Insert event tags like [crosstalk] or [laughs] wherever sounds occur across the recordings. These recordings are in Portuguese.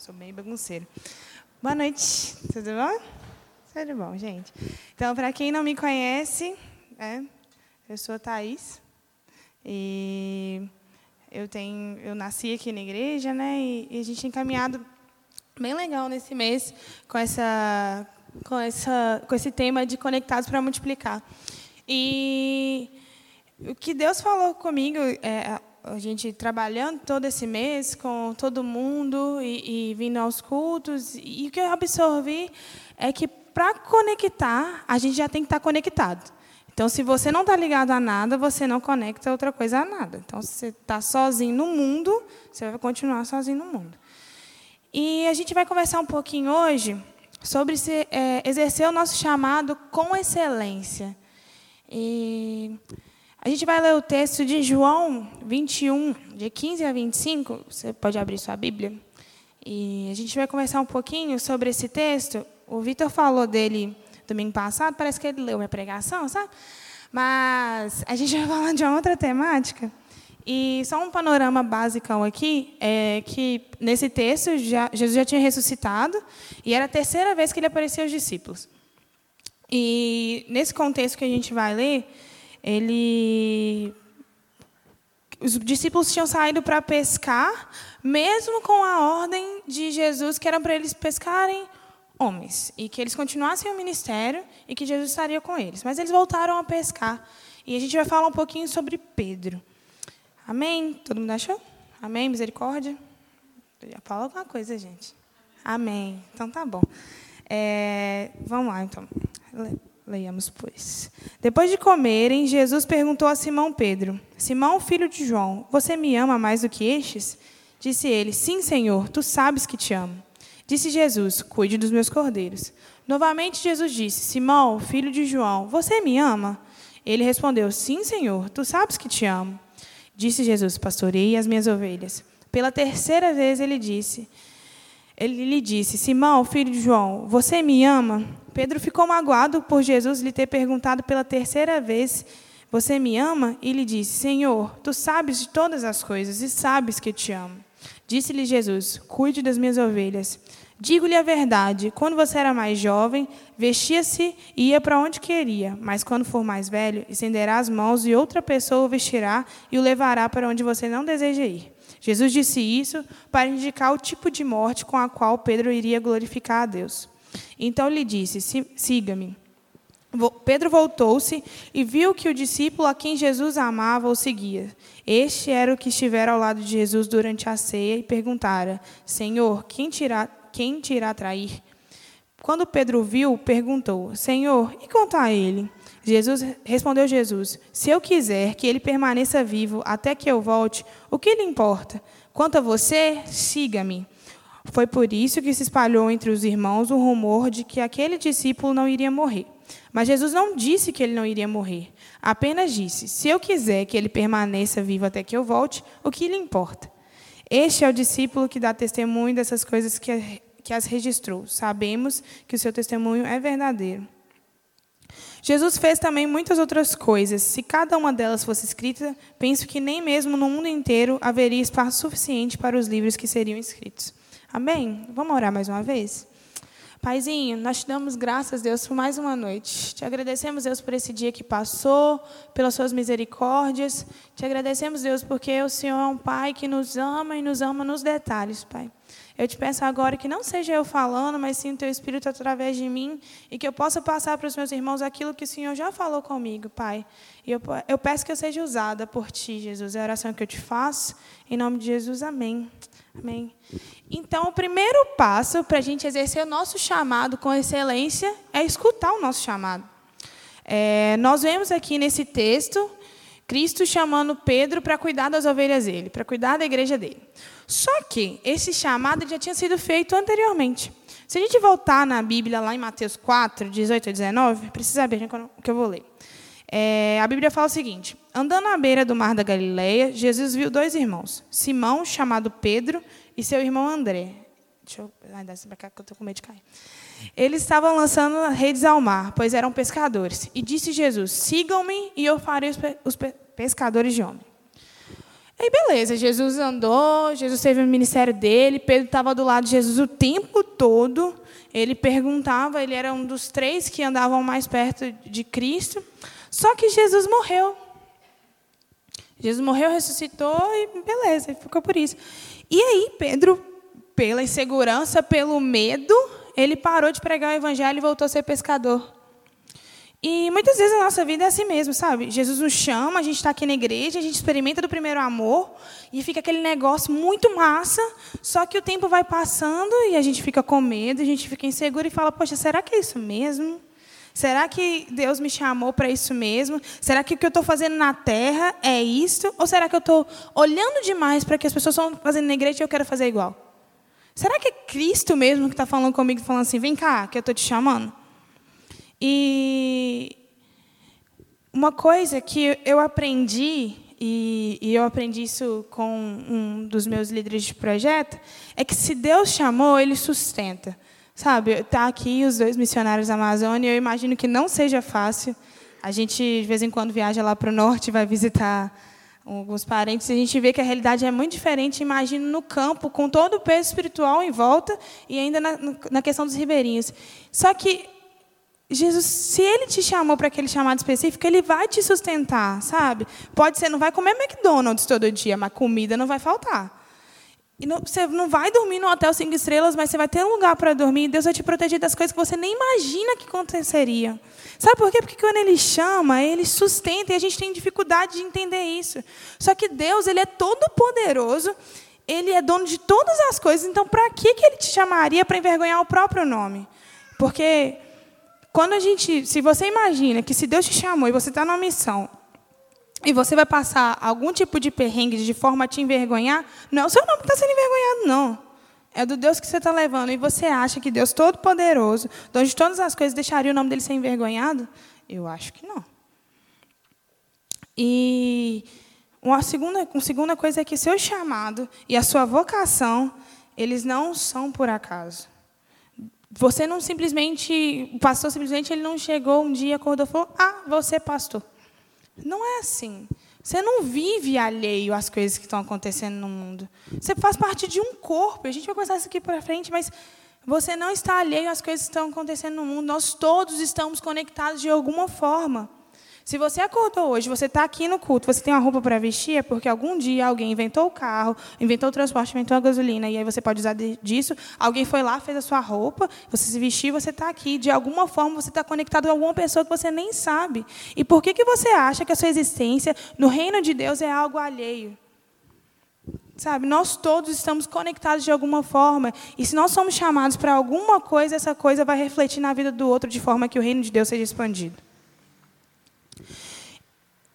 Sou bem bagunceira. Boa noite, tudo bom? Tudo bom, gente. Então, para quem não me conhece, é, eu sou Thaís. E eu, tenho, eu nasci aqui na igreja, né? E, e a gente tem caminhado bem legal nesse mês com, essa, com, essa, com esse tema de conectados para multiplicar. E o que Deus falou comigo, é, a gente trabalhando todo esse mês com todo mundo e, e vindo aos cultos, e o que eu absorvi é que para conectar, a gente já tem que estar tá conectado. Então, se você não está ligado a nada, você não conecta outra coisa a nada. Então, se você está sozinho no mundo, você vai continuar sozinho no mundo. E a gente vai conversar um pouquinho hoje sobre se, é, exercer o nosso chamado com excelência. E a gente vai ler o texto de João 21, de 15 a 25. Você pode abrir sua Bíblia. E a gente vai conversar um pouquinho sobre esse texto. O Vitor falou dele domingo passado, parece que ele leu minha pregação, sabe? Mas a gente vai [laughs] falar de uma outra temática. E só um panorama básico aqui é que nesse texto já, Jesus já tinha ressuscitado e era a terceira vez que ele aparecia aos discípulos. E nesse contexto que a gente vai ler, ele os discípulos tinham saído para pescar, mesmo com a ordem de Jesus que era para eles pescarem homens e que eles continuassem o ministério e que Jesus estaria com eles. Mas eles voltaram a pescar. E a gente vai falar um pouquinho sobre Pedro. Amém? Todo mundo achou? Amém? Misericórdia? Já fala alguma coisa, gente. Amém. Então tá bom. É, vamos lá, então. Leiamos, pois. Depois de comerem, Jesus perguntou a Simão Pedro: Simão, filho de João, você me ama mais do que estes? Disse ele: Sim, Senhor, tu sabes que te amo. Disse Jesus: Cuide dos meus cordeiros. Novamente Jesus disse: Simão, filho de João, você me ama? Ele respondeu: Sim, Senhor, tu sabes que te amo. Disse Jesus: Pastorei as minhas ovelhas. Pela terceira vez ele disse: ele lhe disse: Simão, filho de João, você me ama? Pedro ficou magoado por Jesus lhe ter perguntado pela terceira vez: Você me ama? E lhe disse: Senhor, tu sabes de todas as coisas e sabes que te amo. Disse-lhe Jesus: Cuide das minhas ovelhas. Digo-lhe a verdade: quando você era mais jovem, vestia-se e ia para onde queria, mas quando for mais velho, estenderá as mãos e outra pessoa o vestirá e o levará para onde você não deseja ir. Jesus disse isso para indicar o tipo de morte com a qual Pedro iria glorificar a Deus. Então lhe disse: Siga-me. Pedro voltou-se e viu que o discípulo a quem Jesus amava o seguia. Este era o que estivera ao lado de Jesus durante a ceia e perguntara: Senhor, quem te irá, quem te trair? Quando Pedro viu, perguntou: Senhor, e quanto a ele? Jesus respondeu Jesus: Se eu quiser que ele permaneça vivo até que eu volte, o que lhe importa? Quanto a você, siga-me. Foi por isso que se espalhou entre os irmãos o rumor de que aquele discípulo não iria morrer. Mas Jesus não disse que ele não iria morrer. Apenas disse: Se eu quiser que ele permaneça vivo até que eu volte, o que lhe importa? Este é o discípulo que dá testemunho dessas coisas que, que as registrou. Sabemos que o seu testemunho é verdadeiro. Jesus fez também muitas outras coisas. Se cada uma delas fosse escrita, penso que nem mesmo no mundo inteiro haveria espaço suficiente para os livros que seriam escritos. Amém? Vamos orar mais uma vez? Paizinho, nós te damos graças, Deus, por mais uma noite. Te agradecemos, Deus, por esse dia que passou, pelas suas misericórdias. Te agradecemos, Deus, porque o Senhor é um Pai que nos ama e nos ama nos detalhes, Pai. Eu te peço agora que não seja eu falando, mas sim o teu Espírito através de mim e que eu possa passar para os meus irmãos aquilo que o Senhor já falou comigo, Pai. E eu, eu peço que eu seja usada por Ti, Jesus. É a oração que eu te faço. Em nome de Jesus, amém. Amém. Então, o primeiro passo para a gente exercer o nosso chamado com excelência é escutar o nosso chamado. É, nós vemos aqui nesse texto Cristo chamando Pedro para cuidar das ovelhas dele, para cuidar da igreja dele. Só que esse chamado já tinha sido feito anteriormente. Se a gente voltar na Bíblia, lá em Mateus 4, 18 a 19, precisa abrir o que eu vou ler. É, a Bíblia fala o seguinte: Andando à beira do mar da Galileia, Jesus viu dois irmãos, Simão, chamado Pedro, e seu irmão André. Deixa eu. Desce para cá que eu estou com medo de cair. Eles estavam lançando redes ao mar, pois eram pescadores. E disse Jesus: Sigam-me e eu farei os, pescadores de homem. Aí, beleza, Jesus andou, Jesus teve o ministério dele, Pedro estava do lado de Jesus o tempo todo. Ele perguntava, ele era um dos três que andavam mais perto de Cristo. Só que Jesus morreu. Jesus morreu, ressuscitou e beleza, ficou por isso. E aí, Pedro, pela insegurança, pelo medo, ele parou de pregar o evangelho e voltou a ser pescador. E muitas vezes a nossa vida é assim mesmo, sabe? Jesus nos chama, a gente está aqui na igreja, a gente experimenta do primeiro amor e fica aquele negócio muito massa, só que o tempo vai passando e a gente fica com medo, a gente fica inseguro e fala: Poxa, será que é isso mesmo? Será que Deus me chamou para isso mesmo? Será que o que eu estou fazendo na terra é isso? Ou será que eu estou olhando demais para que as pessoas estão fazendo na igreja e eu quero fazer igual? Será que é Cristo mesmo que está falando comigo, falando assim: vem cá, que eu estou te chamando? E uma coisa que eu aprendi, e, eu aprendi isso com um dos meus líderes de projeto, é que se Deus chamou, Ele sustenta. Sabe, está aqui os dois missionários da Amazônia, eu imagino que não seja fácil. A gente, de vez em quando, viaja lá para o norte, vai visitar alguns parentes, e a gente vê que a realidade é muito diferente. Imagino no campo, com todo o peso espiritual em volta, e ainda na, na questão dos ribeirinhos. Só que Jesus, se ele te chamou para aquele chamado específico, ele vai te sustentar, sabe? Pode ser, não vai comer McDonald's todo dia, mas comida não vai faltar. E não, você não vai dormir no hotel cinco estrelas, mas você vai ter um lugar para dormir. Deus vai te proteger das coisas que você nem imagina que aconteceriam. Sabe por quê? Porque quando Ele chama, Ele sustenta e a gente tem dificuldade de entender isso. Só que Deus, Ele é todo poderoso, Ele é dono de todas as coisas. Então, para que Ele te chamaria para envergonhar o próprio nome? Porque quando a gente, se você imagina que se Deus te chamou e você está numa missão e você vai passar algum tipo de perrengue de forma a te envergonhar, não é o seu nome que está sendo envergonhado, não. É do Deus que você está levando. E você acha que Deus Todo-Poderoso, dono todas as coisas, deixaria o nome dele ser envergonhado? Eu acho que não. E uma segunda, uma segunda coisa é que seu chamado e a sua vocação, eles não são por acaso. Você não simplesmente, o pastor simplesmente ele não chegou um dia, acordou e falou: "Ah, você pastor". Não é assim. Você não vive alheio às coisas que estão acontecendo no mundo. Você faz parte de um corpo. A gente vai conversar isso aqui para frente, mas você não está alheio às coisas que estão acontecendo no mundo. Nós todos estamos conectados de alguma forma. Se você acordou hoje, você está aqui no culto, você tem uma roupa para vestir, é porque algum dia alguém inventou o carro, inventou o transporte, inventou a gasolina, e aí você pode usar disso. Alguém foi lá, fez a sua roupa, você se vestiu, você está aqui. De alguma forma, você está conectado a alguma pessoa que você nem sabe. E por que, que você acha que a sua existência no reino de Deus é algo alheio? Sabe, nós todos estamos conectados de alguma forma. E se nós somos chamados para alguma coisa, essa coisa vai refletir na vida do outro de forma que o reino de Deus seja expandido.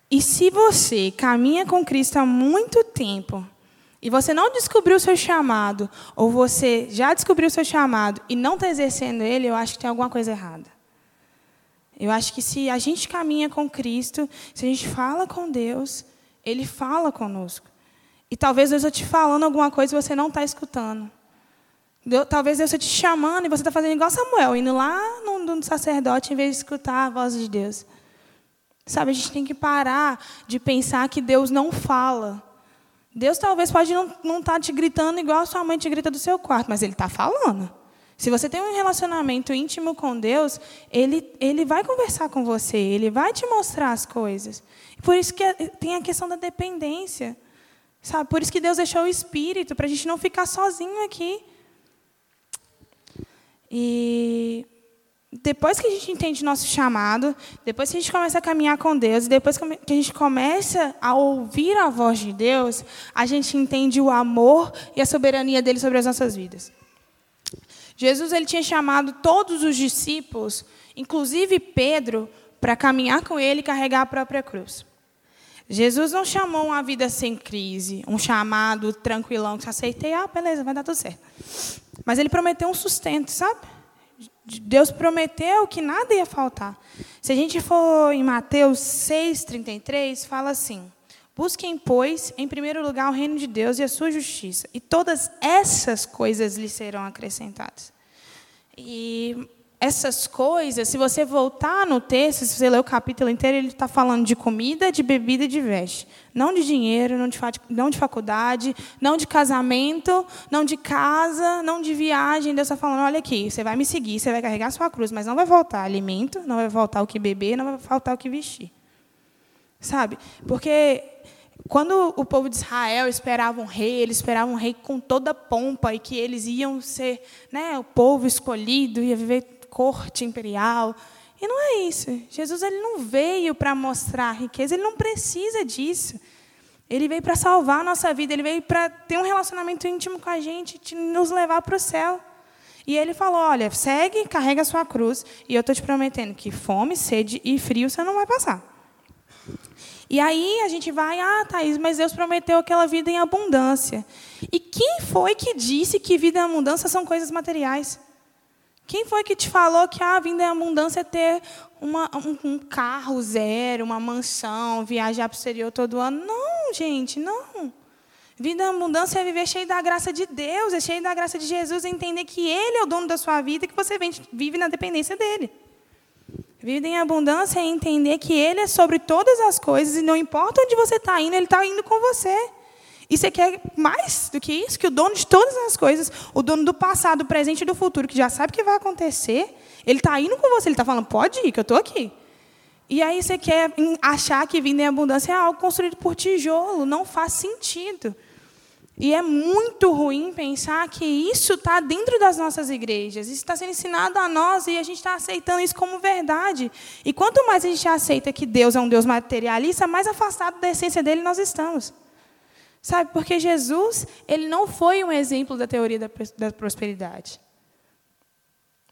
E se você caminha com Cristo há muito tempo e você não descobriu o seu chamado, ou você já descobriu o seu chamado e não está exercendo ele, eu acho que tem alguma coisa errada. Eu acho que se a gente caminha com Cristo, se a gente fala com Deus, Ele fala conosco. E talvez Deus esteja te falando alguma coisa e você não está escutando. Deus, talvez Deus esteja te chamando e você está fazendo igual Samuel, indo lá no, no sacerdote em vez de escutar a voz de Deus. Sabe, a gente tem que parar de pensar que Deus não fala. Deus talvez pode não estar tá te gritando igual a sua mãe te grita do seu quarto, mas Ele está falando. Se você tem um relacionamento íntimo com Deus, ele, ele vai conversar com você, Ele vai te mostrar as coisas. Por isso que tem a questão da dependência. Sabe? Por isso que Deus deixou o Espírito, para a gente não ficar sozinho aqui. E depois que a gente entende nosso chamado, depois que a gente começa a caminhar com Deus, depois que a gente começa a ouvir a voz de Deus, a gente entende o amor e a soberania dele sobre as nossas vidas. Jesus ele tinha chamado todos os discípulos, inclusive Pedro, para caminhar com ele e carregar a própria cruz. Jesus não chamou uma vida sem crise, um chamado tranquilão que você aceitei, ah, beleza, vai dar tudo certo. Mas ele prometeu um sustento, sabe? Deus prometeu que nada ia faltar. Se a gente for em Mateus 6,33, fala assim: Busquem, pois, em primeiro lugar o reino de Deus e a sua justiça, e todas essas coisas lhe serão acrescentadas. E essas coisas, se você voltar no texto, se você ler o capítulo inteiro, ele está falando de comida, de bebida e de veste. Não de dinheiro, não de, não de faculdade, não de casamento, não de casa, não de viagem. Deus está falando: olha aqui, você vai me seguir, você vai carregar sua cruz, mas não vai faltar alimento, não vai faltar o que beber, não vai faltar o que vestir. Sabe? Porque quando o povo de Israel esperava um rei, eles esperavam um rei com toda pompa e que eles iam ser né, o povo escolhido, ia viver corte imperial. E não é isso. Jesus ele não veio para mostrar riqueza, ele não precisa disso. Ele veio para salvar a nossa vida, ele veio para ter um relacionamento íntimo com a gente, te nos levar para o céu. E ele falou: Olha, segue, carrega a sua cruz, e eu estou te prometendo que fome, sede e frio você não vai passar. E aí a gente vai, ah, Thaís, mas Deus prometeu aquela vida em abundância. E quem foi que disse que vida em abundância são coisas materiais? Quem foi que te falou que a vida em abundância é ter uma, um, um, carro zero, uma mansão, viajar para o exterior todo ano? Não, gente, não. Vida em abundância é viver cheio da graça de Deus, é cheio da graça de Jesus, é entender que Ele é o dono da sua vida e que você vive na dependência dEle. Vida em abundância é entender que Ele é sobre todas as coisas e não importa onde você está indo, Ele está indo com você. E você quer mais do que isso? Que o dono de todas as coisas, o dono do passado, do presente e do futuro, que já sabe o que vai acontecer, ele está indo com você, ele está falando, pode ir, que eu estou aqui. E aí você quer achar que vida em abundância é algo construído por tijolo, não faz sentido. E é muito ruim pensar que isso está dentro das nossas igrejas, isso está sendo ensinado a nós e a gente está aceitando isso como verdade. E quanto mais a gente aceita que Deus é um Deus materialista, mais afastado da essência dele nós estamos. Sabe, porque Jesus, ele não foi um exemplo da teoria da, da prosperidade.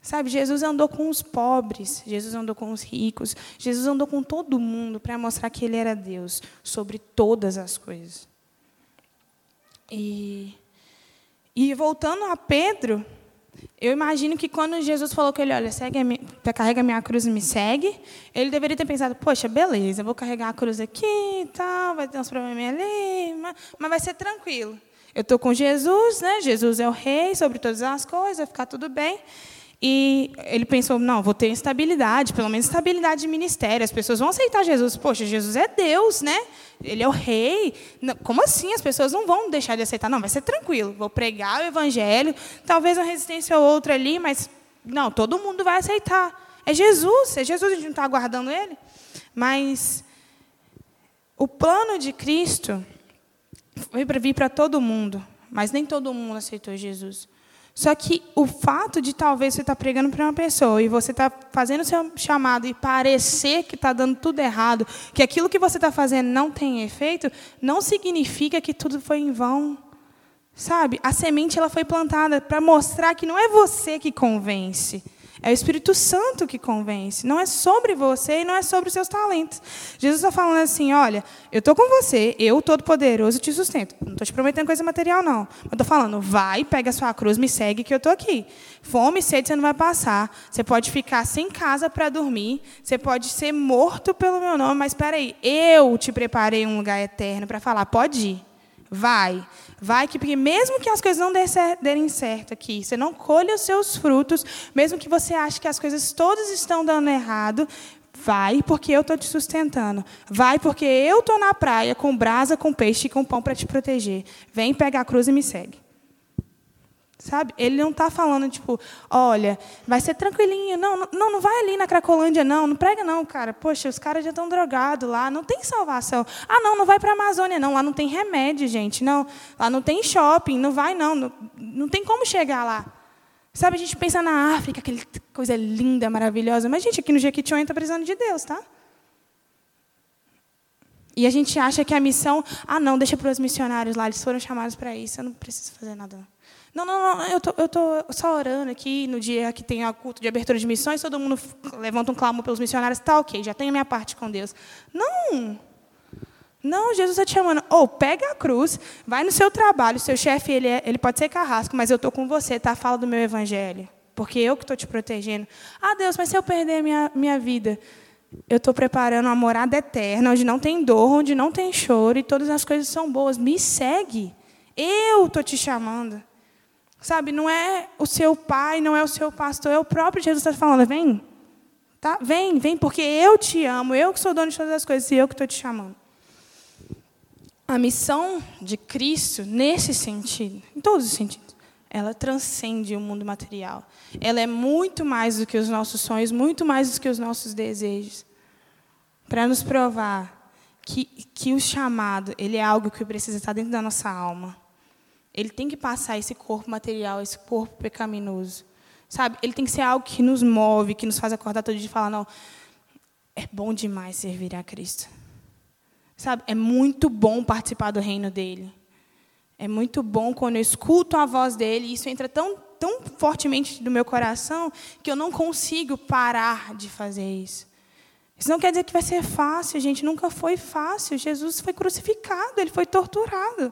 Sabe, Jesus andou com os pobres, Jesus andou com os ricos, Jesus andou com todo mundo para mostrar que ele era Deus sobre todas as coisas. E, e voltando a Pedro, eu imagino que quando Jesus falou com ele, olha, segue a minha, carrega a minha cruz e me segue, ele deveria ter pensado, poxa, beleza, vou carregar a cruz aqui e tal, vai ter uns problemas ali, mas, mas vai ser tranquilo. Eu estou com Jesus, né? Jesus é o rei sobre todas as coisas, vai ficar tudo bem. E ele pensou, não, vou ter estabilidade, pelo menos estabilidade de ministério. As pessoas vão aceitar Jesus. Poxa, Jesus é Deus, né? Ele é o rei. Como assim? As pessoas não vão deixar de aceitar. Não, vai ser tranquilo. Vou pregar o evangelho. Talvez uma resistência ou outra ali, mas não, todo mundo vai aceitar. É Jesus. É Jesus, a gente não está aguardando ele. Mas o plano de Cristo foi para vir para todo mundo. Mas nem todo mundo aceitou Jesus. Só que o fato de talvez você estar tá pregando para uma pessoa e você estar tá fazendo o seu chamado e parecer que está dando tudo errado, que aquilo que você está fazendo não tem efeito, não significa que tudo foi em vão. Sabe? A semente ela foi plantada para mostrar que não é você que convence, é o Espírito Santo que convence. Não é sobre você e não é sobre os seus talentos. Jesus está falando assim: olha, eu estou com você, eu, Todo-Poderoso, te sustento. Não estou te prometendo coisa material, não. Eu estou falando, vai, pega a sua cruz, me segue, que eu estou aqui. Fome e sede você não vai passar. Você pode ficar sem casa para dormir. Você pode ser morto pelo meu nome, mas espera aí, eu te preparei um lugar eterno para falar, pode ir. Vai. Vai que, porque mesmo que as coisas não derem certo aqui, você não colha os seus frutos, mesmo que você ache que as coisas todas estão dando errado, vai porque eu estou te sustentando. Vai porque eu estou na praia com brasa, com peixe e com pão para te proteger. Vem pegar a cruz e me segue. Sabe? Ele não está falando, tipo, olha, vai ser tranquilinho. Não, não, não vai ali na Cracolândia, não. Não prega, não, cara. Poxa, os caras já estão drogados lá. Não tem salvação. Ah, não, não vai para a Amazônia, não. Lá não tem remédio, gente. Não. Lá não tem shopping. Não vai, não. Não, não tem como chegar lá. Sabe, a gente pensa na África, aquela coisa linda, maravilhosa. Mas, gente, aqui no Jequitinhonha está precisando de Deus, tá? E a gente acha que a missão... Ah, não, deixa para os missionários lá. Eles foram chamados para isso. Eu não preciso fazer nada, não. Não, não, não, eu tô, eu tô só orando aqui no dia que tem a culto de abertura de missões, todo mundo levanta um clamor pelos missionários, tá ok, já tenho a minha parte com Deus. Não! Não, Jesus está te chamando. Ou oh, pega a cruz, vai no seu trabalho, seu chefe ele, é, ele pode ser carrasco, mas eu estou com você, tá? Fala do meu evangelho. Porque eu que estou te protegendo. Ah, Deus, mas se eu perder a minha, minha vida? Eu estou preparando uma morada eterna, onde não tem dor, onde não tem choro e todas as coisas são boas. Me segue. Eu estou te chamando. Sabe, não é o seu pai, não é o seu pastor, é o próprio Jesus que está falando, vem. Tá? Vem, vem, porque eu te amo, eu que sou dono de todas as coisas e eu que estou te chamando. A missão de Cristo, nesse sentido, em todos os sentidos, ela transcende o mundo material. Ela é muito mais do que os nossos sonhos, muito mais do que os nossos desejos. Para nos provar que, que o chamado ele é algo que precisa estar dentro da nossa alma. Ele tem que passar esse corpo material, esse corpo pecaminoso. Sabe? Ele tem que ser algo que nos move, que nos faz acordar todo dia e falar: não, é bom demais servir a Cristo. Sabe? É muito bom participar do reino dele. É muito bom quando eu escuto a voz dele, e isso entra tão, tão fortemente no meu coração que eu não consigo parar de fazer isso. Isso não quer dizer que vai ser fácil, gente. Nunca foi fácil. Jesus foi crucificado, ele foi torturado.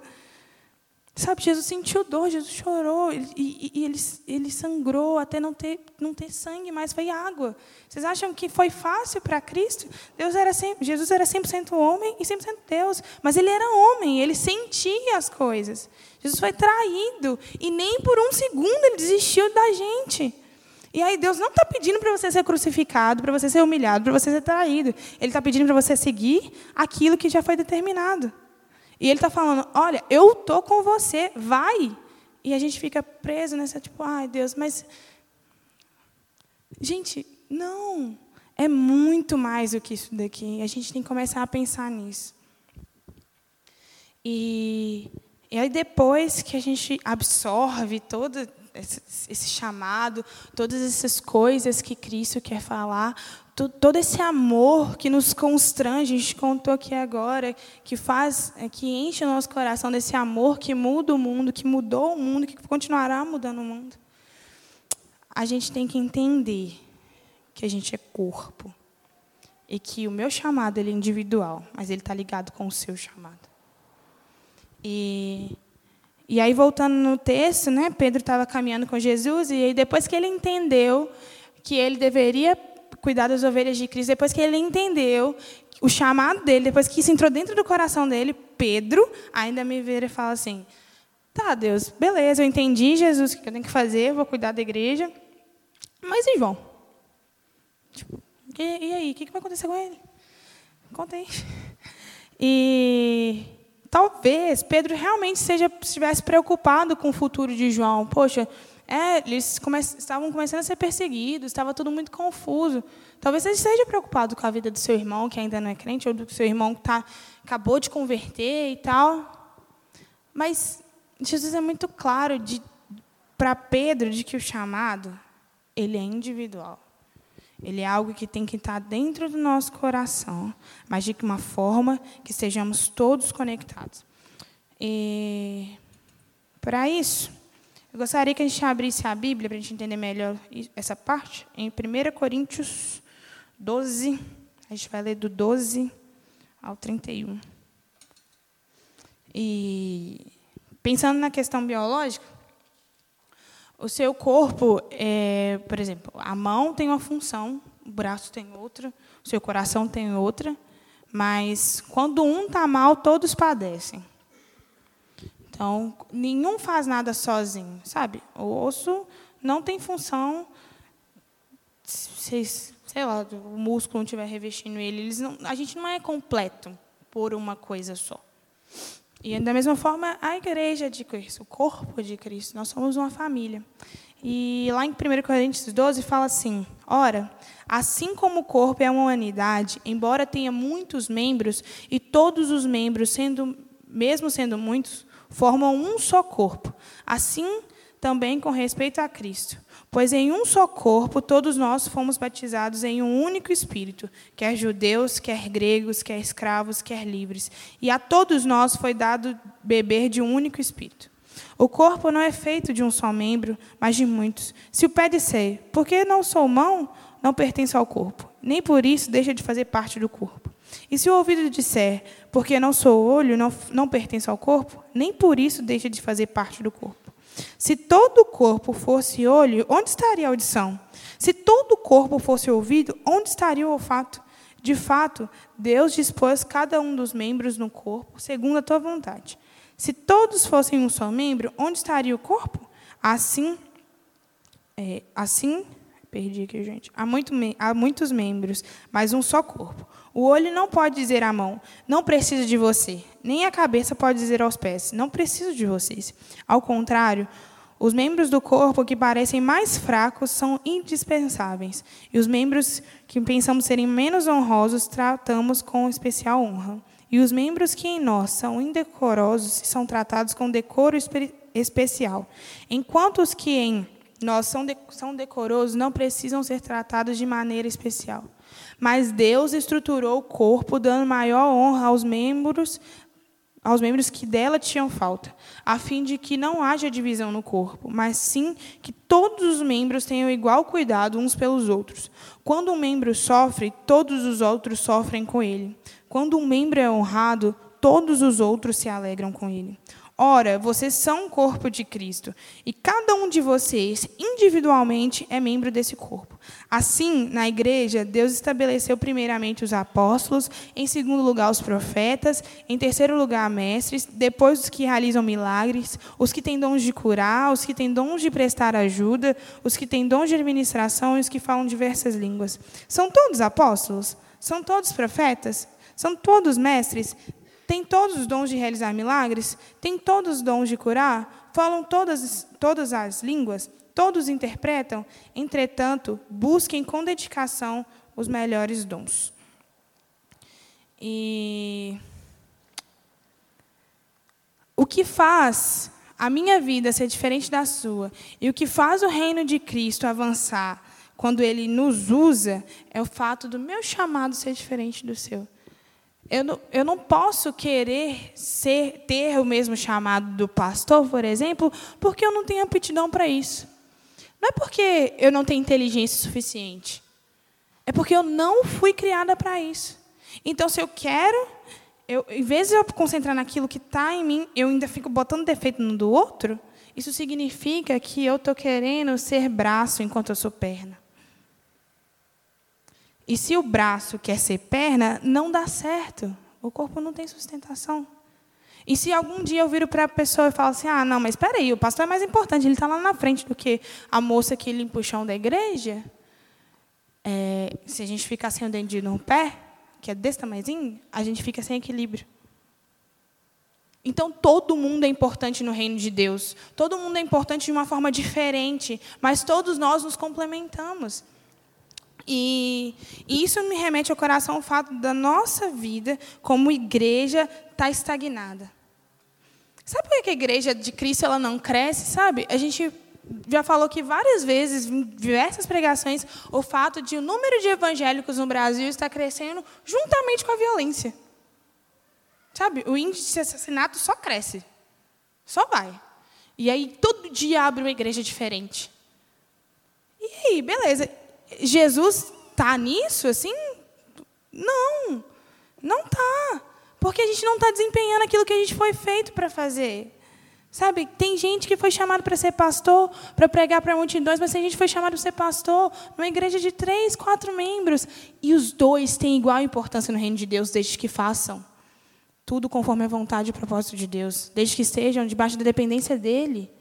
Sabe, Jesus sentiu dor, Jesus chorou, e, e, e, ele, ele sangrou até não ter, não ter sangue mais, foi água. Vocês acham que foi fácil para Cristo? Deus era Jesus era 100% homem e 100% Deus, mas ele era homem, ele sentia as coisas. Jesus foi traído, e nem por um segundo ele desistiu da gente. E aí Deus não está pedindo para você ser crucificado, para você ser humilhado, para você ser traído. Ele está pedindo para você seguir aquilo que já foi determinado. E ele está falando: olha, eu estou com você, vai. E a gente fica preso nessa, tipo, ai Deus, mas. Gente, não. É muito mais do que isso daqui. A gente tem que começar a pensar nisso. E, e aí, depois que a gente absorve todo esse, esse chamado, todas essas coisas que Cristo quer falar, todo esse amor que nos constrange, a gente contou aqui agora, que faz, é, que enche o nosso coração desse amor que muda o mundo, que mudou o mundo, que continuará mudando o mundo. A gente tem que entender que a gente é corpo e que o meu chamado ele é individual, mas ele está ligado com o seu chamado. E e aí voltando no texto, né, Pedro estava caminhando com Jesus e aí depois que ele entendeu que ele deveria cuidar das ovelhas de Cristo, depois que ele entendeu o chamado dele, depois que isso entrou dentro do coração dele, Pedro ainda me vira e fala assim: Tá, Deus, beleza, eu entendi, Jesus, o que eu tenho que fazer, vou cuidar da igreja. Mas e João? Tipo, e, e, aí, o que vai acontecer com ele? Conta aí. [laughs] E talvez Pedro realmente seja, estivesse preocupado com o futuro de João. Poxa, é, eles come estavam começando a ser perseguidos, estava tudo muito confuso. Talvez você esteja preocupado com a vida do seu irmão, que ainda não é crente, ou do seu irmão que tá, acabou de converter e tal. Mas Jesus é muito claro para Pedro de que o chamado ele é individual. Ele é algo que tem que estar dentro do nosso coração, mas de uma forma que estejamos todos conectados. E para isso, eu gostaria que a gente abrisse a Bíblia para a gente entender melhor essa parte, em 1 Coríntios 12. A gente vai ler do 12 ao 31. E pensando na questão biológica, o seu corpo, é, por exemplo, a mão tem uma função, o braço tem outra, o seu coração tem outra, mas quando um está mal, todos padecem. Então, nenhum faz nada sozinho, sabe? O osso não tem função, se, sei lá, o músculo não estiver revestindo ele, eles não, a gente não é completo por uma coisa só. E da mesma forma, a igreja de Cristo, o corpo de Cristo, nós somos uma família. E lá em 1 Coríntios 12 fala assim: Ora, assim como o corpo é uma unidade, embora tenha muitos membros, e todos os membros, sendo, mesmo sendo muitos, formam um só corpo. Assim também com respeito a Cristo. Pois em um só corpo todos nós fomos batizados em um único Espírito, quer judeus, quer gregos, quer escravos, quer livres. E a todos nós foi dado beber de um único Espírito. O corpo não é feito de um só membro, mas de muitos. Se o pé disser, porque não sou mão, não pertence ao corpo, nem por isso deixa de fazer parte do corpo. E se o ouvido disser, porque não sou olho, não, não pertence ao corpo, nem por isso deixa de fazer parte do corpo. Se todo o corpo fosse olho, onde estaria a audição? Se todo o corpo fosse ouvido, onde estaria o olfato? De fato, Deus dispôs cada um dos membros no corpo segundo a tua vontade. Se todos fossem um só membro, onde estaria o corpo? Assim, é, assim, perdi aqui, gente. Há, muito, há muitos membros, mas um só corpo. O olho não pode dizer à mão, não preciso de você. Nem a cabeça pode dizer aos pés, não preciso de vocês. Ao contrário, os membros do corpo que parecem mais fracos são indispensáveis, e os membros que pensamos serem menos honrosos tratamos com especial honra. E os membros que em nós são indecorosos são tratados com decoro especial, enquanto os que em nós são, de, são decorosos não precisam ser tratados de maneira especial. Mas Deus estruturou o corpo, dando maior honra aos membros aos membros que dela tinham falta, a fim de que não haja divisão no corpo, mas sim que todos os membros tenham igual cuidado uns pelos outros. Quando um membro sofre, todos os outros sofrem com ele. Quando um membro é honrado, todos os outros se alegram com ele. Ora, vocês são o corpo de Cristo, e cada um de vocês, individualmente, é membro desse corpo. Assim, na igreja, Deus estabeleceu primeiramente os apóstolos, em segundo lugar, os profetas, em terceiro lugar, mestres, depois os que realizam milagres, os que têm dons de curar, os que têm dons de prestar ajuda, os que têm dons de administração e os que falam diversas línguas. São todos apóstolos? São todos profetas? São todos mestres? Tem todos os dons de realizar milagres? Tem todos os dons de curar? Falam todas, todas as línguas? Todos interpretam? Entretanto, busquem com dedicação os melhores dons. E o que faz a minha vida ser diferente da sua e o que faz o reino de Cristo avançar quando ele nos usa é o fato do meu chamado ser diferente do seu. Eu não, eu não posso querer ser, ter o mesmo chamado do pastor, por exemplo, porque eu não tenho aptidão para isso. Não é porque eu não tenho inteligência suficiente. É porque eu não fui criada para isso. Então, se eu quero, eu, em vez de eu concentrar naquilo que está em mim, eu ainda fico botando defeito no do outro, isso significa que eu estou querendo ser braço enquanto eu sou perna. E se o braço quer ser perna, não dá certo. O corpo não tem sustentação. E se algum dia eu viro para a pessoa e falo assim: ah, não, mas espera aí, o pastor é mais importante, ele está lá na frente do que a moça que limpa o chão da igreja. É, se a gente ficar sem o dente no pé, que é desse tamanhozinho, a gente fica sem equilíbrio. Então, todo mundo é importante no reino de Deus. Todo mundo é importante de uma forma diferente, mas todos nós nos complementamos. E, isso me remete ao coração o fato da nossa vida como igreja estar tá estagnada. Sabe por que a igreja de Cristo ela não cresce? Sabe? A gente já falou que várias vezes, em diversas pregações, o fato de o número de evangélicos no Brasil está crescendo juntamente com a violência. Sabe? O índice de assassinato só cresce. Só vai. E aí todo dia abre uma igreja diferente. E aí, beleza. Jesus está nisso assim? Não, não está. Porque a gente não está desempenhando aquilo que a gente foi feito para fazer. Sabe, tem gente que foi chamado para ser pastor, para pregar para multidões, mas tem gente que foi chamado para ser pastor numa igreja de três, quatro membros. E os dois têm igual importância no reino de Deus, desde que façam tudo conforme a vontade e o propósito de Deus, desde que estejam debaixo da dependência dEle.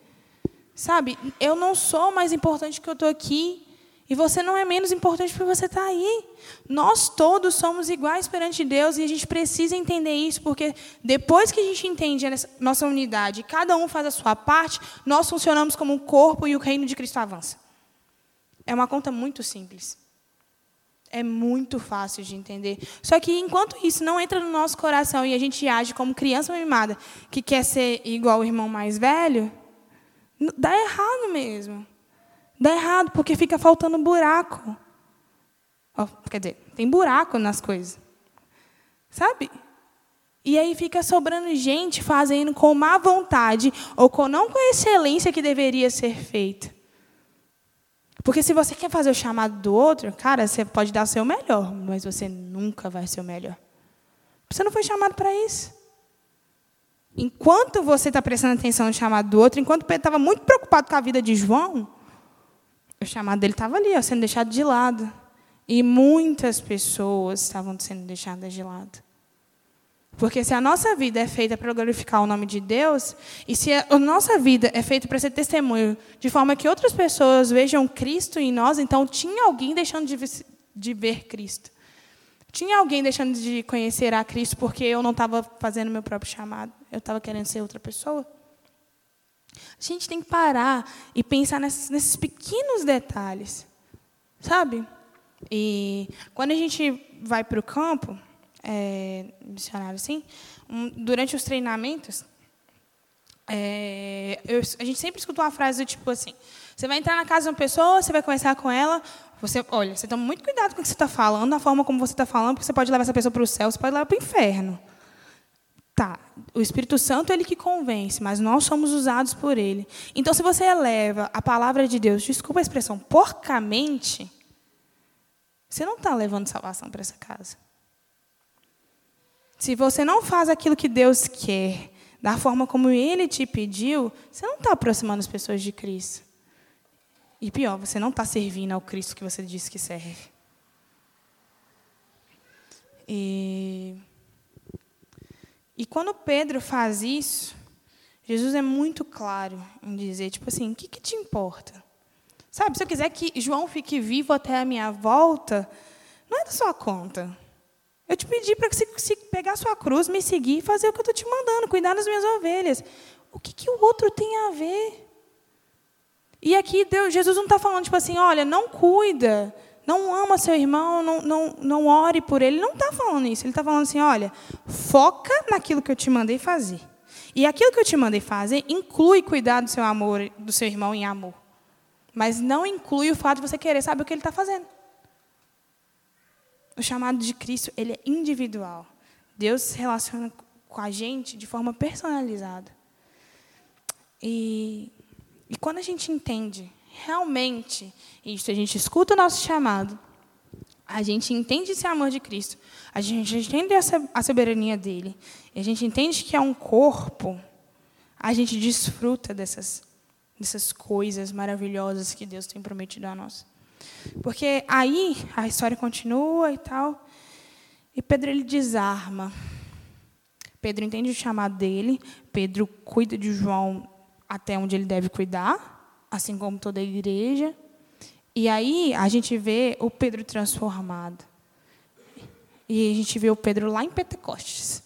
Sabe, eu não sou mais importante que eu estou aqui. E você não é menos importante porque você está aí. Nós todos somos iguais perante Deus e a gente precisa entender isso, porque depois que a gente entende a nossa unidade, cada um faz a sua parte, nós funcionamos como um corpo e o reino de Cristo avança. É uma conta muito simples. É muito fácil de entender. Só que enquanto isso não entra no nosso coração e a gente age como criança mimada, que quer ser igual o irmão mais velho, dá errado mesmo. Dá errado, porque fica faltando buraco. Oh, quer dizer, tem buraco nas coisas. Sabe? E aí fica sobrando gente fazendo com má vontade ou com não com a excelência que deveria ser feito. Porque se você quer fazer o chamado do outro, cara, você pode dar o seu melhor, mas você nunca vai ser o melhor. Você não foi chamado para isso. Enquanto você está prestando atenção no chamado do outro, enquanto Pedro estava muito preocupado com a vida de João, o chamado dele estava ali, ó, sendo deixado de lado. E muitas pessoas estavam sendo deixadas de lado. Porque se a nossa vida é feita para glorificar o nome de Deus, e se a nossa vida é feita para ser testemunho, de forma que outras pessoas vejam Cristo em nós, então tinha alguém deixando de, de ver Cristo. Tinha alguém deixando de conhecer a Cristo porque eu não estava fazendo meu próprio chamado. Eu estava querendo ser outra pessoa. A gente tem que parar e pensar nesses, nesses pequenos detalhes. Sabe? E quando a gente vai para o campo, é, missionário assim, um, durante os treinamentos, é, eu, a gente sempre escuta uma frase do tipo assim: você vai entrar na casa de uma pessoa, você vai conversar com ela, você, olha, você toma muito cuidado com o que você está falando, a forma como você está falando, porque você pode levar essa pessoa para o céu, você pode levar para o inferno. Tá, o Espírito Santo é ele que convence, mas nós somos usados por ele. Então, se você eleva a palavra de Deus, desculpa a expressão, porcamente, você não está levando salvação para essa casa. Se você não faz aquilo que Deus quer, da forma como Ele te pediu, você não está aproximando as pessoas de Cristo. E pior, você não está servindo ao Cristo que você disse que serve. E, e quando Pedro faz isso, Jesus é muito claro em dizer, tipo assim, o que, que te importa? Sabe, se eu quiser que João fique vivo até a minha volta, não é da sua conta. Eu te pedi para que você pegar sua cruz, me seguir e fazer o que eu estou te mandando, cuidar das minhas ovelhas. O que, que o outro tem a ver? E aqui Deus, Jesus não está falando, tipo assim, olha, não cuida, não ama seu irmão, não, não, não ore por ele. Ele não está falando isso. Ele está falando assim, olha, foca naquilo que eu te mandei fazer. E aquilo que eu te mandei fazer inclui cuidar do seu amor, do seu irmão em amor. Mas não inclui o fato de você querer saber o que ele está fazendo. O chamado de Cristo, ele é individual. Deus se relaciona com a gente de forma personalizada. E, e quando a gente entende realmente isso, a gente escuta o nosso chamado, a gente entende esse amor de Cristo, a gente entende a soberania dele, a gente entende que é um corpo, a gente desfruta dessas, dessas coisas maravilhosas que Deus tem prometido a nós. Porque aí a história continua e tal. E Pedro ele desarma. Pedro entende o chamado dele. Pedro cuida de João até onde ele deve cuidar, assim como toda a igreja. E aí a gente vê o Pedro transformado. E a gente vê o Pedro lá em Pentecostes,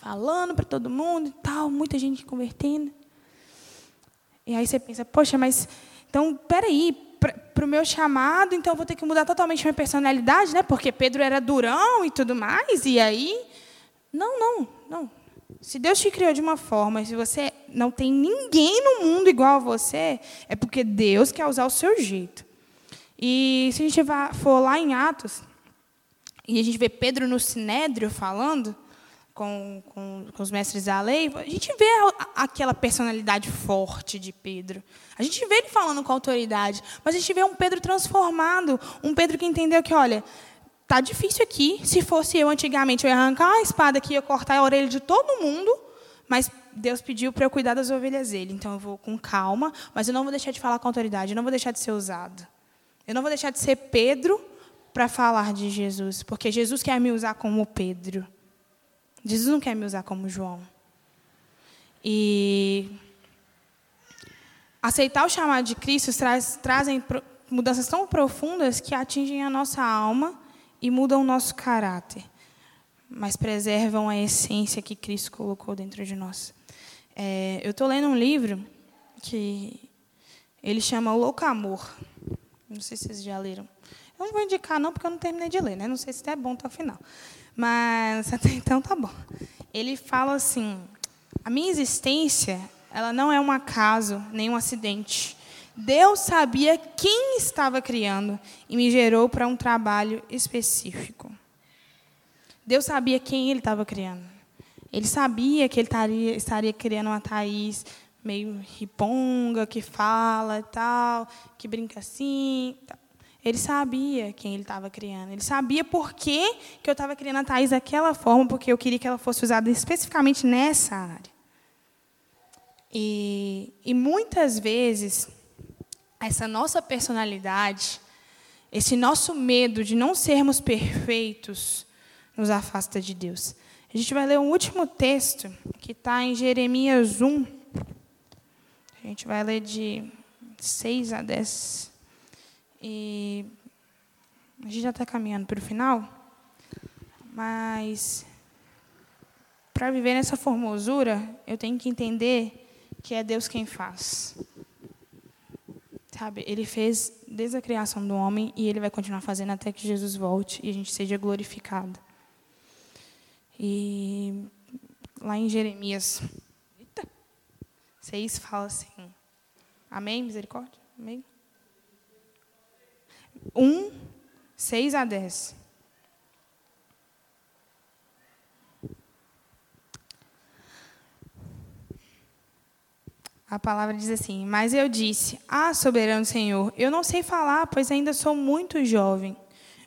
falando para todo mundo e tal, muita gente convertendo. E aí você pensa, poxa, mas então, peraí, para o meu chamado, então eu vou ter que mudar totalmente minha personalidade, né? Porque Pedro era durão e tudo mais, e aí. Não, não, não. Se Deus te criou de uma forma, se você não tem ninguém no mundo igual a você, é porque Deus quer usar o seu jeito. E se a gente for lá em Atos, e a gente vê Pedro no Sinédrio falando, com, com, com, os mestres da lei, a gente vê aquela personalidade forte de Pedro. A gente vê ele falando com autoridade, mas a gente vê um Pedro transformado, um Pedro que entendeu que, olha, tá difícil aqui. Se fosse eu antigamente, eu ia arrancar a espada aqui, ia cortar a orelha de todo mundo, mas Deus pediu para eu cuidar das ovelhas dele. Então eu vou com calma, mas eu não vou deixar de falar com autoridade, eu não vou deixar de ser usado. Eu não vou deixar de ser Pedro para falar de Jesus, porque Jesus quer me usar como Pedro. Jesus não quer me usar como João. E aceitar o chamado de Cristo traz, trazem mudanças tão profundas que atingem a nossa alma e mudam o nosso caráter, mas preservam a essência que Cristo colocou dentro de nós. É, eu estou lendo um livro que ele chama Louco Amor. Não sei se vocês já leram. Eu não vou indicar, não, porque eu não terminei de ler, né? Não sei se é bom até o final. Mas [laughs] até então tá bom. Ele fala assim: a minha existência, ela não é um acaso, nem um acidente. Deus sabia quem estava criando e me gerou para um trabalho específico. Deus sabia quem ele estava criando. Ele sabia que ele estaria, estaria criando uma Thaís meio riponga, que fala e tal, que brinca assim. Tal. Ele sabia quem ele estava criando. Ele sabia por que, que eu estava criando a Thais daquela forma, porque eu queria que ela fosse usada especificamente nessa área. E, e muitas vezes, essa nossa personalidade, esse nosso medo de não sermos perfeitos, nos afasta de Deus. A gente vai ler um último texto, que está em Jeremias 1. A gente vai ler de 6 a 10. E a gente já está caminhando para o final, mas para viver nessa formosura, eu tenho que entender que é Deus quem faz. Sabe, ele fez desde a criação do homem e ele vai continuar fazendo até que Jesus volte e a gente seja glorificado. E lá em Jeremias eita, 6 fala assim: Amém, misericórdia? Amém? 1, 6 a 10. A palavra diz assim: Mas eu disse: Ah, soberano Senhor, eu não sei falar, pois ainda sou muito jovem.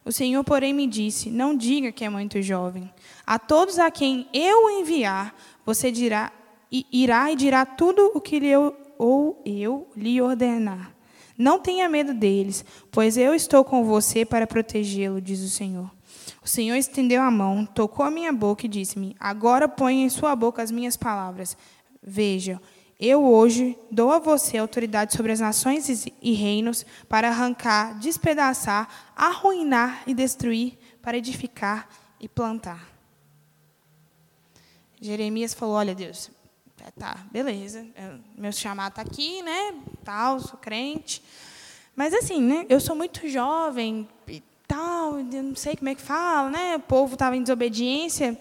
O Senhor, porém, me disse: Não diga que é muito jovem. A todos a quem eu enviar, você dirá, irá e dirá tudo o que eu, ou eu lhe ordenar. Não tenha medo deles, pois eu estou com você para protegê-lo, diz o Senhor. O Senhor estendeu a mão, tocou a minha boca e disse-me: Agora ponha em sua boca as minhas palavras. Veja, eu hoje dou a você autoridade sobre as nações e reinos para arrancar, despedaçar, arruinar e destruir, para edificar e plantar. Jeremias falou: Olha, Deus, é, tá, beleza, é, meu chamado está aqui, né? Tal, sou crente. Mas assim, né? Eu sou muito jovem e tal, não sei como é que fala, né? O povo estava em desobediência.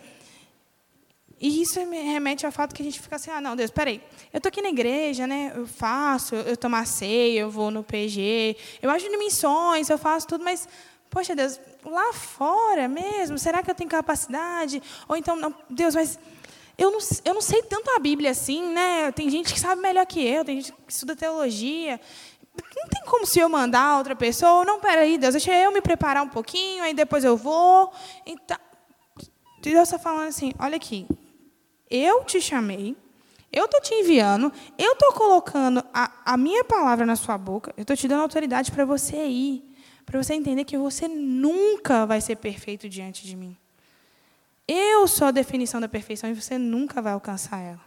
E isso me remete ao fato que a gente fica assim, ah, não, Deus, peraí, eu estou aqui na igreja, né? Eu faço, eu tomo a ceia, eu vou no PG, eu ajudo em missões, eu faço tudo, mas, poxa, Deus, lá fora mesmo, será que eu tenho capacidade? Ou então, não, Deus, mas eu não, eu não sei tanto a Bíblia assim, né? Tem gente que sabe melhor que eu, tem gente que estuda teologia. Não tem como se eu mandar outra pessoa, não, peraí, Deus, deixa eu me preparar um pouquinho, aí depois eu vou. Então, Deus está falando assim, olha aqui, eu te chamei, eu estou te enviando, eu estou colocando a, a minha palavra na sua boca, eu estou te dando autoridade para você ir, para você entender que você nunca vai ser perfeito diante de mim. Eu sou a definição da perfeição e você nunca vai alcançar ela.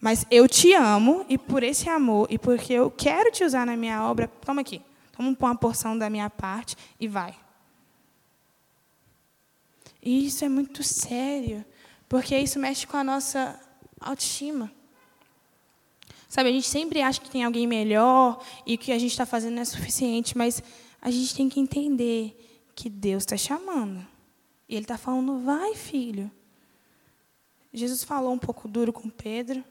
Mas eu te amo e por esse amor e porque eu quero te usar na minha obra, toma aqui, toma uma porção da minha parte e vai. Isso é muito sério. Porque isso mexe com a nossa autoestima. Sabe, a gente sempre acha que tem alguém melhor e que a gente está fazendo é suficiente, mas a gente tem que entender que Deus está chamando. E Ele está falando, vai, filho. Jesus falou um pouco duro com Pedro.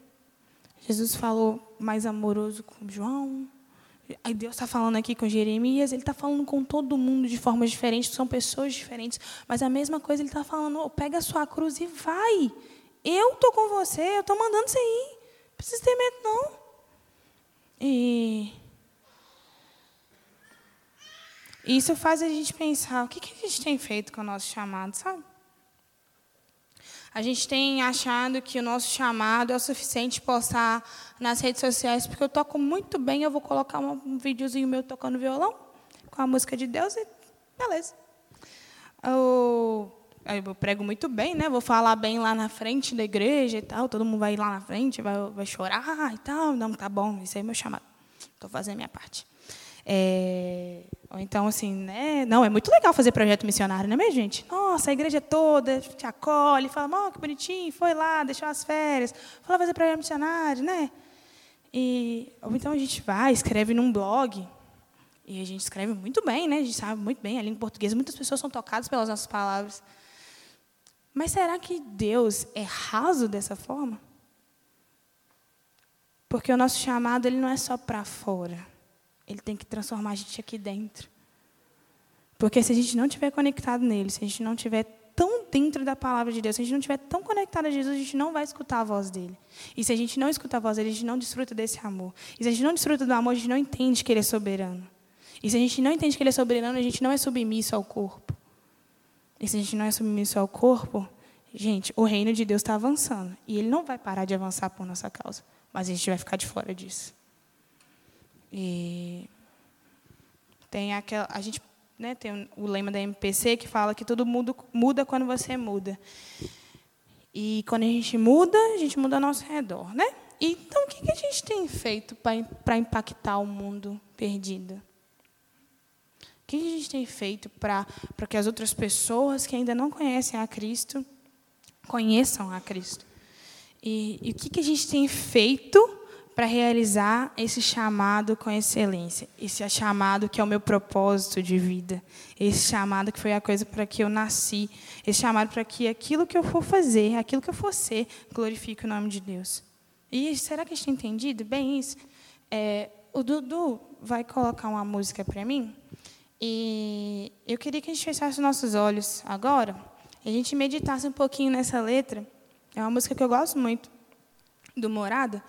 Jesus falou mais amoroso com João. Aí Deus está falando aqui com Jeremias, ele está falando com todo mundo de formas diferentes, são pessoas diferentes, mas a mesma coisa ele está falando, oh, pega a sua cruz e vai. Eu estou com você, eu estou mandando você ir. Não precisa ter medo, não. E isso faz a gente pensar, o que, que a gente tem feito com o nosso chamado, sabe? A gente tem achado que o nosso chamado é o suficiente postar nas redes sociais, porque eu toco muito bem, eu vou colocar um videozinho meu tocando violão, com a música de Deus e beleza. Eu, eu prego muito bem, né? Vou falar bem lá na frente da igreja e tal, todo mundo vai lá na frente, vai, vai chorar e tal. Não, tá bom, isso aí é meu chamado. Estou fazendo a minha parte. É, ou então, assim, né? Não, é muito legal fazer projeto missionário, não é mesmo, gente? Nossa, a igreja toda te acolhe, fala, oh, que bonitinho, foi lá, deixou as férias, foi lá fazer projeto missionário, né? E, ou então a gente vai, escreve num blog, e a gente escreve muito bem, né? A gente sabe muito bem a língua portuguesa, muitas pessoas são tocadas pelas nossas palavras. Mas será que Deus é raso dessa forma? Porque o nosso chamado ele não é só para fora. Ele tem que transformar a gente aqui dentro. Porque se a gente não estiver conectado nele, se a gente não estiver tão dentro da palavra de Deus, se a gente não estiver tão conectado a Jesus, a gente não vai escutar a voz dele. E se a gente não escuta a voz dele, a gente não desfruta desse amor. E se a gente não desfruta do amor, a gente não entende que ele é soberano. E se a gente não entende que ele é soberano, a gente não é submisso ao corpo. E se a gente não é submisso ao corpo, gente, o reino de Deus está avançando. E ele não vai parar de avançar por nossa causa. Mas a gente vai ficar de fora disso. E tem aquela, a gente né, tem o lema da MPC que fala que tudo muda, muda quando você muda. E quando a gente muda, a gente muda ao nosso redor, né? Então, o que a gente tem feito para impactar o mundo perdido? O que a gente tem feito para que as outras pessoas que ainda não conhecem a Cristo conheçam a Cristo? E, e o que a gente tem feito para realizar esse chamado com excelência, esse chamado que é o meu propósito de vida, esse chamado que foi a coisa para que eu nasci, esse chamado para que aquilo que eu for fazer, aquilo que eu for ser, glorifique o nome de Deus. E será que a gente tem entendido bem isso? É, o Dudu vai colocar uma música para mim e eu queria que a gente fechasse os nossos olhos agora a gente meditasse um pouquinho nessa letra. É uma música que eu gosto muito, do Morada,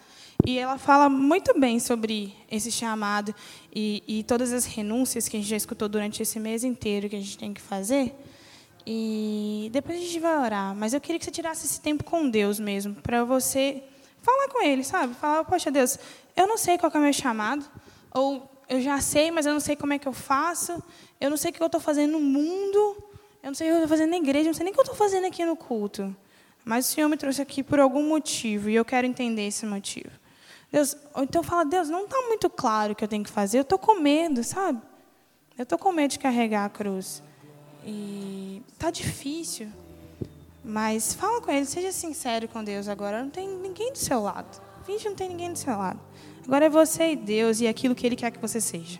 e ela fala muito bem sobre esse chamado e, e, todas as renúncias que a gente já escutou durante esse mês inteiro que a gente tem que fazer. E depois a gente vai orar. Mas eu queria que você tirasse esse tempo com Deus mesmo, para você falar com Ele, sabe? Falar, poxa, Deus, eu não sei qual é o meu chamado. Ou eu já sei, mas eu não sei como é que eu faço. Eu não sei o que eu estou fazendo no mundo. Eu não sei o que eu estou fazendo na igreja. Eu não sei nem o que eu estou fazendo aqui no culto. Mas o Senhor me trouxe aqui por algum motivo e eu quero entender esse motivo. Deus, ou então fala, Deus, não está muito claro o que eu tenho que fazer, eu estou com medo, sabe? Eu estou com medo de carregar a cruz. E está difícil. Mas fala com ele, seja sincero com Deus agora. Não tem ninguém do seu lado. Finge não tem ninguém do seu lado. Agora é você e Deus e aquilo que Ele quer que você seja.